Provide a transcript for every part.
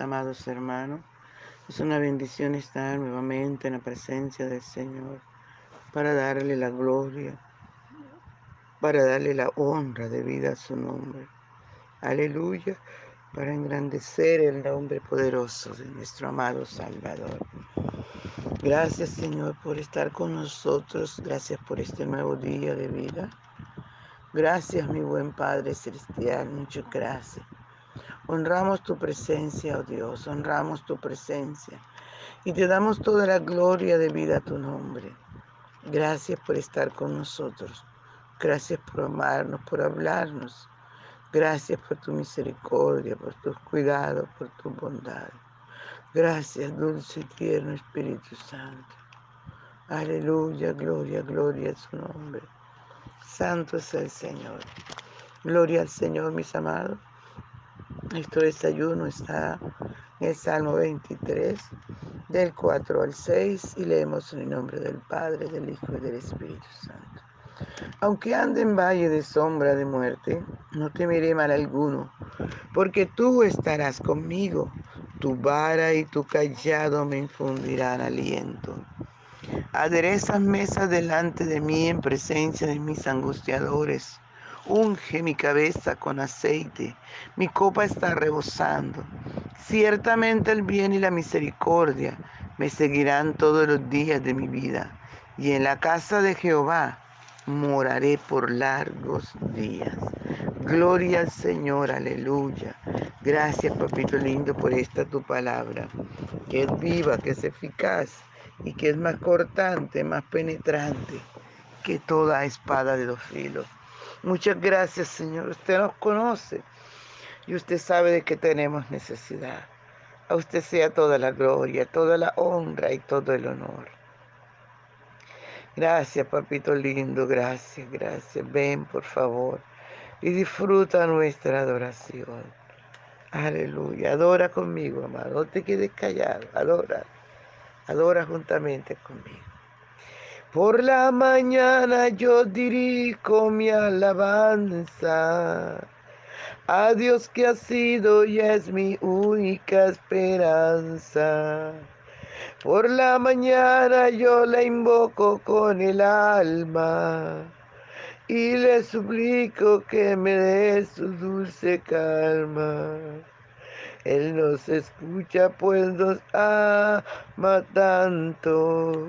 amados hermanos. Es una bendición estar nuevamente en la presencia del Señor para darle la gloria, para darle la honra de vida a su nombre. Aleluya, para engrandecer el nombre poderoso de nuestro amado Salvador. Gracias Señor por estar con nosotros, gracias por este nuevo día de vida. Gracias mi buen Padre Celestial, muchas gracias. Honramos tu presencia, oh Dios, honramos tu presencia y te damos toda la gloria de vida a tu nombre. Gracias por estar con nosotros. Gracias por amarnos, por hablarnos. Gracias por tu misericordia, por tus cuidados, por tu bondad. Gracias, dulce y tierno Espíritu Santo. Aleluya, gloria, gloria a su nombre. Santo es el Señor. Gloria al Señor, mis amados. Nuestro desayuno está en el Salmo 23, del 4 al 6, y leemos en el nombre del Padre, del Hijo y del Espíritu Santo. Aunque ande en valle de sombra de muerte, no temeré mal alguno, porque tú estarás conmigo, tu vara y tu callado me infundirán aliento. Aderezas mesa delante de mí en presencia de mis angustiadores Unge mi cabeza con aceite, mi copa está rebosando. Ciertamente el bien y la misericordia me seguirán todos los días de mi vida, y en la casa de Jehová moraré por largos días. Gloria al Señor, aleluya. Gracias, papito lindo, por esta tu palabra, que es viva, que es eficaz y que es más cortante, más penetrante que toda espada de dos filos Muchas gracias, Señor. Usted nos conoce y usted sabe de que tenemos necesidad. A usted sea toda la gloria, toda la honra y todo el honor. Gracias, papito lindo, gracias, gracias. Ven, por favor, y disfruta nuestra adoración. Aleluya. Adora conmigo, amado. No te quedes callado. Adora. Adora juntamente conmigo. Por la mañana yo dirijo mi alabanza a Dios que ha sido y es mi única esperanza. Por la mañana yo la invoco con el alma y le suplico que me dé su dulce calma. Él nos escucha pues nos ama tanto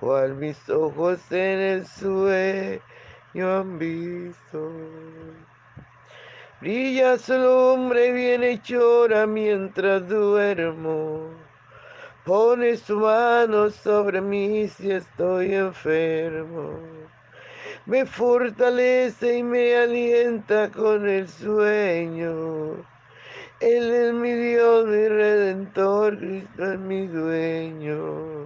cual mis ojos en el sueño han visto. Brilla su lumbre bien llora mientras duermo. Pone su mano sobre mí si estoy enfermo. Me fortalece y me alienta con el sueño. Él es mi Dios, mi redentor, Cristo es mi dueño.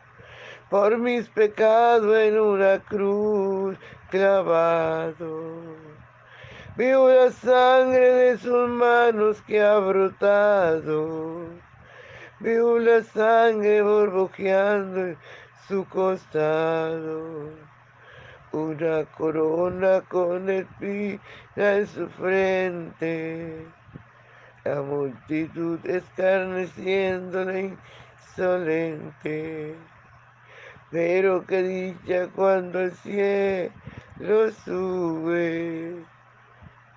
por mis pecados en una cruz clavado. Veo la sangre de sus manos que ha brotado. Veo la sangre borbojeando en su costado. Una corona con espina en su frente. La multitud escarneciéndole insolente. Pero que dicha cuando el cielo sube,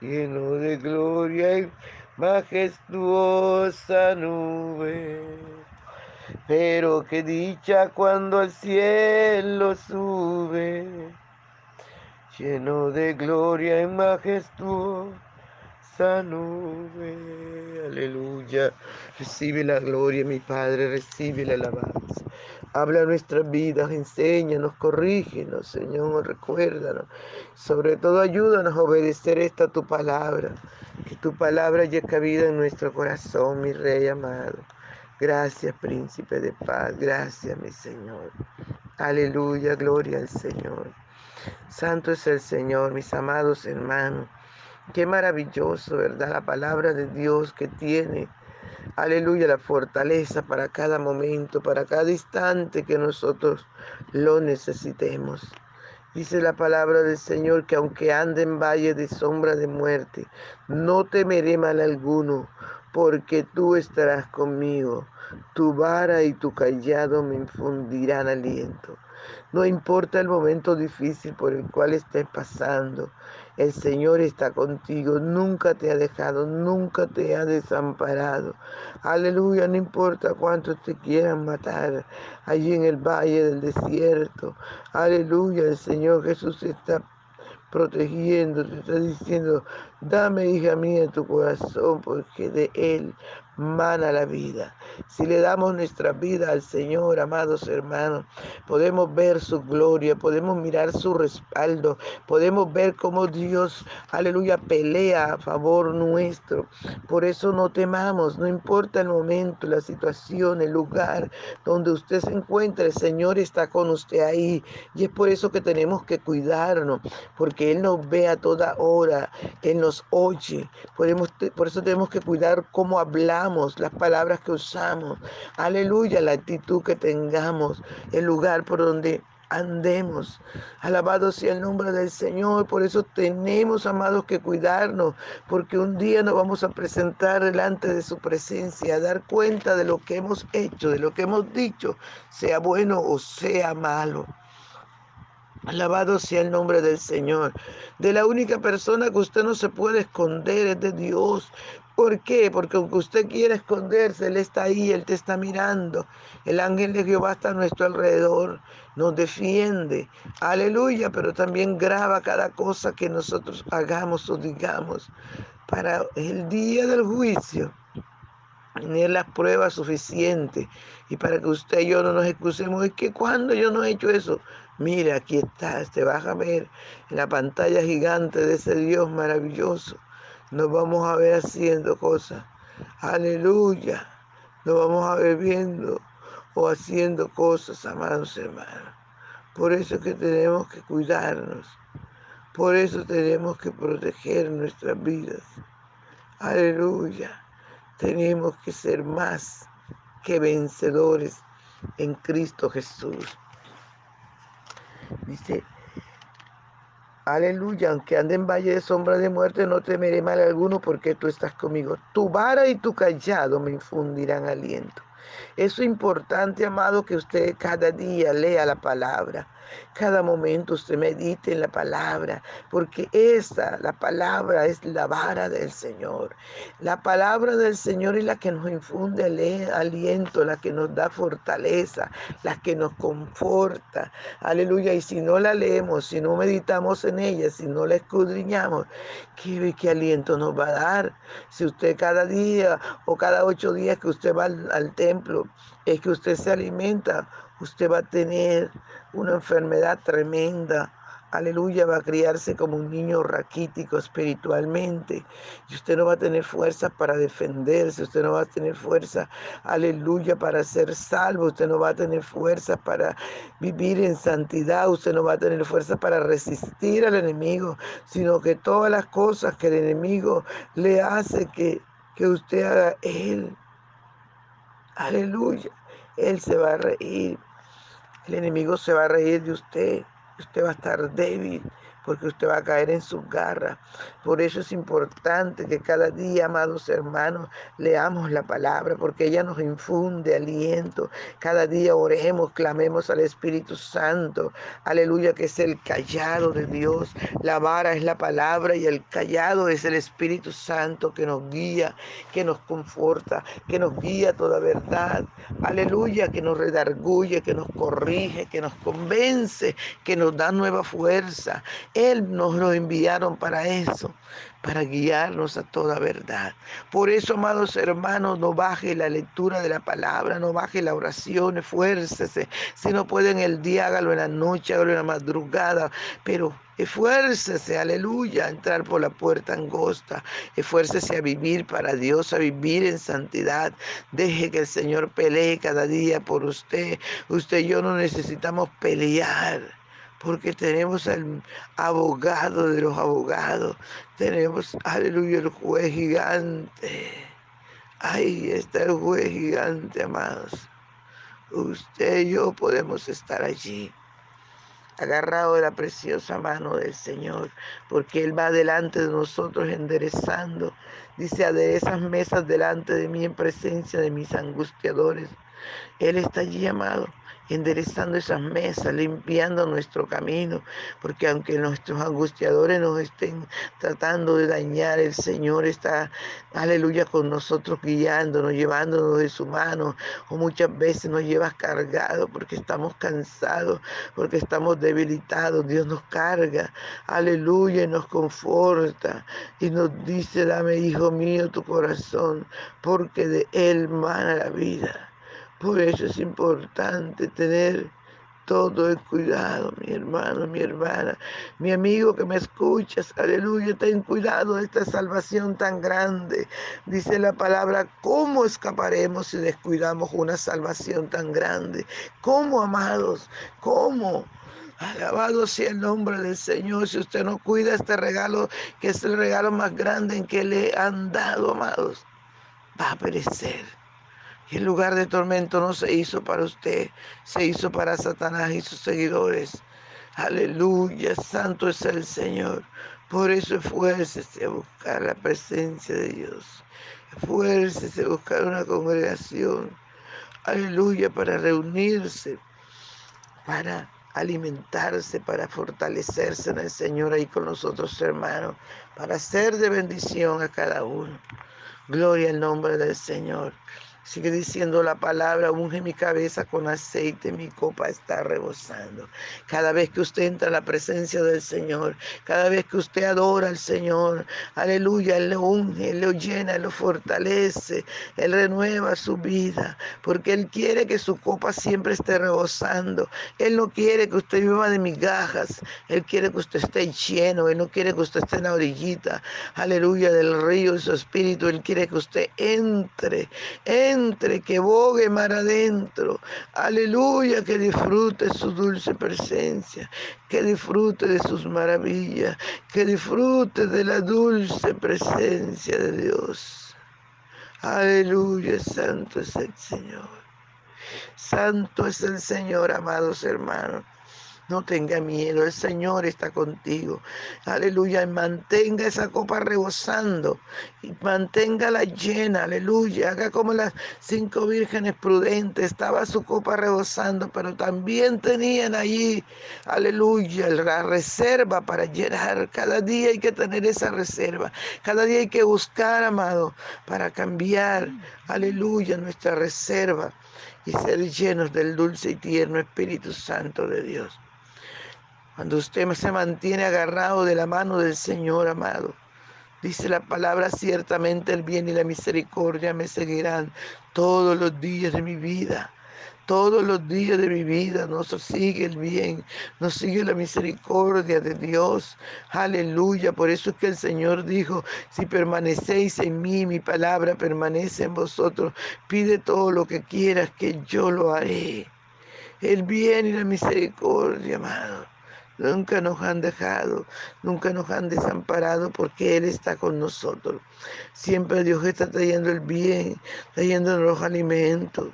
lleno de gloria y majestuosa nube. Pero que dicha cuando el cielo sube, lleno de gloria y majestuosa nube. Aleluya. Recibe la gloria, mi Padre, recibe la alabanza. Habla nuestras vidas, enséñanos, corrígenos, Señor, recuérdanos. Sobre todo ayúdanos a obedecer esta tu palabra. Que tu palabra haya cabida en nuestro corazón, mi Rey amado. Gracias, príncipe de paz. Gracias, mi Señor. Aleluya, gloria al Señor. Santo es el Señor, mis amados hermanos. Qué maravilloso, ¿verdad? La palabra de Dios que tiene Aleluya, la fortaleza para cada momento, para cada instante que nosotros lo necesitemos. Dice la palabra del Señor que aunque ande en valle de sombra de muerte, no temeré mal alguno, porque tú estarás conmigo. Tu vara y tu callado me infundirán aliento. No importa el momento difícil por el cual estés pasando, el Señor está contigo, nunca te ha dejado, nunca te ha desamparado. Aleluya, no importa cuántos te quieran matar allí en el valle del desierto. Aleluya, el Señor Jesús está protegiendo, te está diciendo, dame hija mía tu corazón, porque de Él mana la vida. Si le damos nuestra vida al Señor, amados hermanos, podemos ver su gloria, podemos mirar su respaldo, podemos ver cómo Dios, aleluya, pelea a favor nuestro. Por eso no temamos, no importa el momento, la situación, el lugar donde usted se encuentre, el Señor está con usted ahí. Y es por eso que tenemos que cuidarnos, porque Él nos ve a toda hora, Él nos oye. Por eso tenemos que cuidar cómo hablamos las palabras que usamos, aleluya, la actitud que tengamos, el lugar por donde andemos. Alabado sea el nombre del Señor. Por eso tenemos, amados, que cuidarnos, porque un día nos vamos a presentar delante de su presencia, a dar cuenta de lo que hemos hecho, de lo que hemos dicho, sea bueno o sea malo. Alabado sea el nombre del Señor. De la única persona que usted no se puede esconder es de Dios. ¿Por qué? Porque aunque usted quiera esconderse, Él está ahí, Él te está mirando. El ángel de Jehová está a nuestro alrededor, nos defiende. Aleluya, pero también graba cada cosa que nosotros hagamos o digamos para el día del juicio tener las pruebas suficientes y para que usted y yo no nos excusemos. Es que cuando yo no he hecho eso, mire, aquí está, te vas a ver en la pantalla gigante de ese Dios maravilloso nos vamos a ver haciendo cosas. Aleluya. Nos vamos a ver viendo o haciendo cosas, amados hermanos. Por eso que tenemos que cuidarnos. Por eso tenemos que proteger nuestras vidas. Aleluya. Tenemos que ser más que vencedores en Cristo Jesús. Dice Aleluya, aunque ande en valle de sombra de muerte, no temeré mal alguno porque tú estás conmigo. Tu vara y tu callado me infundirán aliento. Es importante, amado, que usted cada día lea la palabra. Cada momento usted medite en la palabra, porque esa, la palabra, es la vara del Señor. La palabra del Señor es la que nos infunde aliento, la que nos da fortaleza, la que nos conforta. Aleluya. Y si no la leemos, si no meditamos en ella, si no la escudriñamos, ¿qué, qué aliento nos va a dar? Si usted cada día o cada ocho días que usted va al templo, es que usted se alimenta, usted va a tener una enfermedad tremenda. aleluya, va a criarse como un niño raquítico espiritualmente. Y usted no va a tener fuerza para defenderse, usted no va a tener fuerza, aleluya, para ser salvo, usted no va a tener fuerza para vivir en santidad, usted no va a tener fuerza para resistir al enemigo, sino que todas las cosas que el enemigo le hace que, que usted haga, él, aleluya, él se va a reír. El enemigo se va a reír de usted. Usted va a estar débil porque usted va a caer en sus garras. Por eso es importante que cada día, amados hermanos, leamos la palabra, porque ella nos infunde aliento. Cada día oremos, clamemos al Espíritu Santo. Aleluya, que es el callado de Dios. La vara es la palabra y el callado es el Espíritu Santo que nos guía, que nos conforta, que nos guía a toda verdad. Aleluya, que nos redarguye, que nos corrige, que nos convence, que nos da nueva fuerza él nos lo enviaron para eso, para guiarnos a toda verdad. Por eso, amados hermanos, no baje la lectura de la palabra, no baje la oración, esfuércese. Si no puede en el día, hágalo en la noche, hágalo en la madrugada, pero Esfuércese, aleluya, a entrar por la puerta angosta. Esfuércese a vivir para Dios, a vivir en santidad. Deje que el Señor pelee cada día por usted. Usted y yo no necesitamos pelear porque tenemos al abogado de los abogados, tenemos, aleluya, el juez gigante. Ahí está el juez gigante, amados. Usted y yo podemos estar allí, agarrado de la preciosa mano del Señor, porque Él va delante de nosotros enderezando. Dice, aderezas mesas delante de mí en presencia de mis angustiadores. Él está allí, amado enderezando esas mesas, limpiando nuestro camino, porque aunque nuestros angustiadores nos estén tratando de dañar, el Señor está, aleluya, con nosotros guiándonos, llevándonos de su mano, o muchas veces nos lleva cargados porque estamos cansados, porque estamos debilitados, Dios nos carga, aleluya, y nos conforta, y nos dice, dame, hijo mío, tu corazón, porque de él mana la vida. Por eso es importante tener todo el cuidado, mi hermano, mi hermana, mi amigo que me escuchas, aleluya, ten cuidado de esta salvación tan grande. Dice la palabra, ¿cómo escaparemos si descuidamos una salvación tan grande? ¿Cómo, amados? ¿Cómo? Alabado sea el nombre del Señor. Si usted no cuida este regalo, que es el regalo más grande en que le han dado, amados, va a perecer. Y el lugar de tormento no se hizo para usted, se hizo para Satanás y sus seguidores. Aleluya, santo es el Señor. Por eso esfuércese a buscar la presencia de Dios. Esfuércese a buscar una congregación. Aleluya, para reunirse, para alimentarse, para fortalecerse en el Señor ahí con nosotros, hermanos, para ser de bendición a cada uno. Gloria al nombre del Señor. Sigue diciendo la palabra, unge mi cabeza con aceite, mi copa está rebosando. Cada vez que usted entra a la presencia del Señor, cada vez que usted adora al Señor, aleluya, Él lo unge, Él lo llena, Él lo fortalece, Él renueva su vida, porque Él quiere que su copa siempre esté rebosando. Él no quiere que usted viva de migajas, Él quiere que usted esté lleno, Él no quiere que usted esté en la orillita, aleluya, del río de su espíritu, Él quiere que usted entre, entre entre, que bogue mar adentro. Aleluya, que disfrute su dulce presencia, que disfrute de sus maravillas, que disfrute de la dulce presencia de Dios. Aleluya, santo es el Señor. Santo es el Señor, amados hermanos. No tenga miedo, el Señor está contigo. Aleluya. Y mantenga esa copa rebosando. Y manténgala llena. Aleluya. Haga como las cinco vírgenes prudentes. Estaba su copa rebosando, pero también tenían allí, aleluya, la reserva para llenar. Cada día hay que tener esa reserva. Cada día hay que buscar, amado, para cambiar, aleluya, nuestra reserva y ser llenos del dulce y tierno Espíritu Santo de Dios. Cuando usted se mantiene agarrado de la mano del Señor amado, dice la palabra, ciertamente el bien y la misericordia me seguirán todos los días de mi vida. Todos los días de mi vida nos sigue el bien, nos sigue la misericordia de Dios. Aleluya. Por eso es que el Señor dijo, si permanecéis en mí, mi palabra permanece en vosotros, pide todo lo que quieras que yo lo haré. El bien y la misericordia, amado. Nunca nos han dejado, nunca nos han desamparado porque Él está con nosotros. Siempre Dios está trayendo el bien, trayendo los alimentos.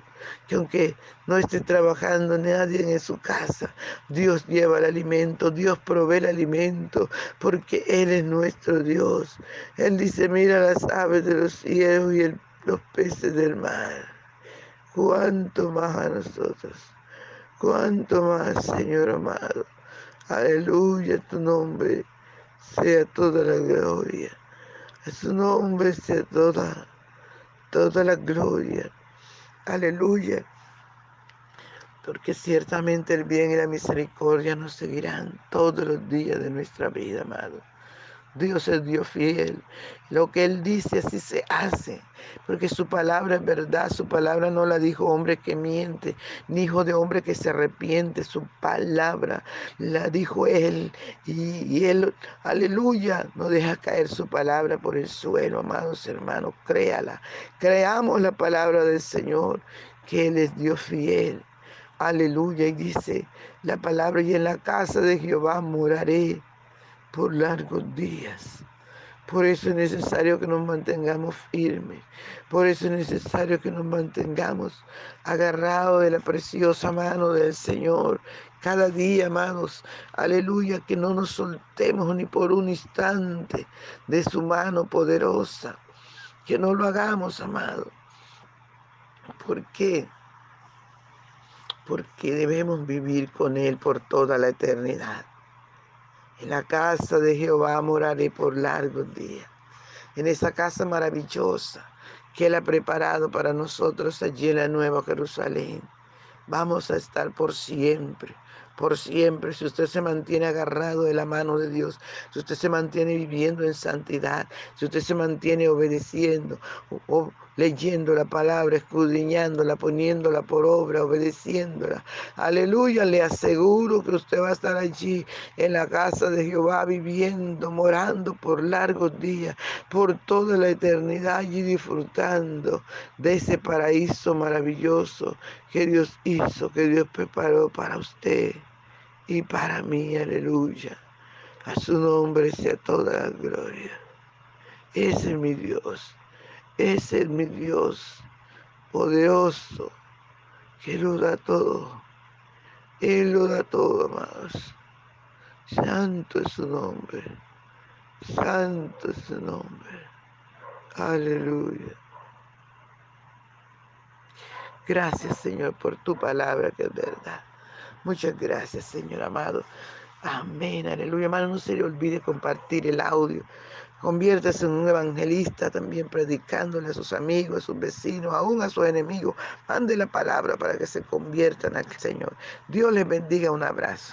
Que aunque no esté trabajando nadie en su casa, Dios lleva el alimento, Dios provee el alimento, porque Él es nuestro Dios. Él dice, mira las aves de los cielos y los peces del mar. Cuánto más a nosotros, cuánto más, Señor amado. Aleluya, tu nombre sea toda la gloria. A su nombre sea toda, toda la gloria. Aleluya. Porque ciertamente el bien y la misericordia nos seguirán todos los días de nuestra vida, amado. Dios es Dios fiel. Lo que Él dice así se hace. Porque su palabra es verdad. Su palabra no la dijo hombre que miente, ni hijo de hombre que se arrepiente. Su palabra la dijo Él. Y, Él, aleluya, no deja caer su palabra por el suelo, amados hermanos. Créala. Creamos la palabra del Señor, que Él es Dios fiel. Aleluya. Y dice la palabra, y en la casa de Jehová moraré por largos días. Por eso es necesario que nos mantengamos firmes. Por eso es necesario que nos mantengamos agarrados de la preciosa mano del Señor. Cada día, amados, aleluya, que no nos soltemos ni por un instante de su mano poderosa. Que no lo hagamos, amado. ¿Por qué? Porque debemos vivir con Él por toda la eternidad. En la casa de Jehová moraré por largos días. En esa casa maravillosa que Él ha preparado para nosotros allí en la Nueva Jerusalén. Vamos a estar por siempre, por siempre. Si usted se mantiene agarrado de la mano de Dios, si usted se mantiene viviendo en santidad, si usted se mantiene obedeciendo, o, leyendo la palabra, escudriñándola, poniéndola por obra, obedeciéndola. Aleluya, le aseguro que usted va a estar allí en la casa de Jehová viviendo, morando por largos días, por toda la eternidad allí disfrutando de ese paraíso maravilloso que Dios hizo, que Dios preparó para usted y para mí. Aleluya. A su nombre sea toda la gloria. Ese es mi Dios. Ese es mi Dios poderoso, que lo da todo. Él lo da todo, amados. Santo es su nombre. Santo es su nombre. Aleluya. Gracias, Señor, por tu palabra que es verdad. Muchas gracias, Señor amado. Amén, aleluya. Hermano, no se le olvide compartir el audio. Conviértase en un evangelista también predicándole a sus amigos, a sus vecinos, aún a sus enemigos. Mande la palabra para que se conviertan al Señor. Dios les bendiga. Un abrazo.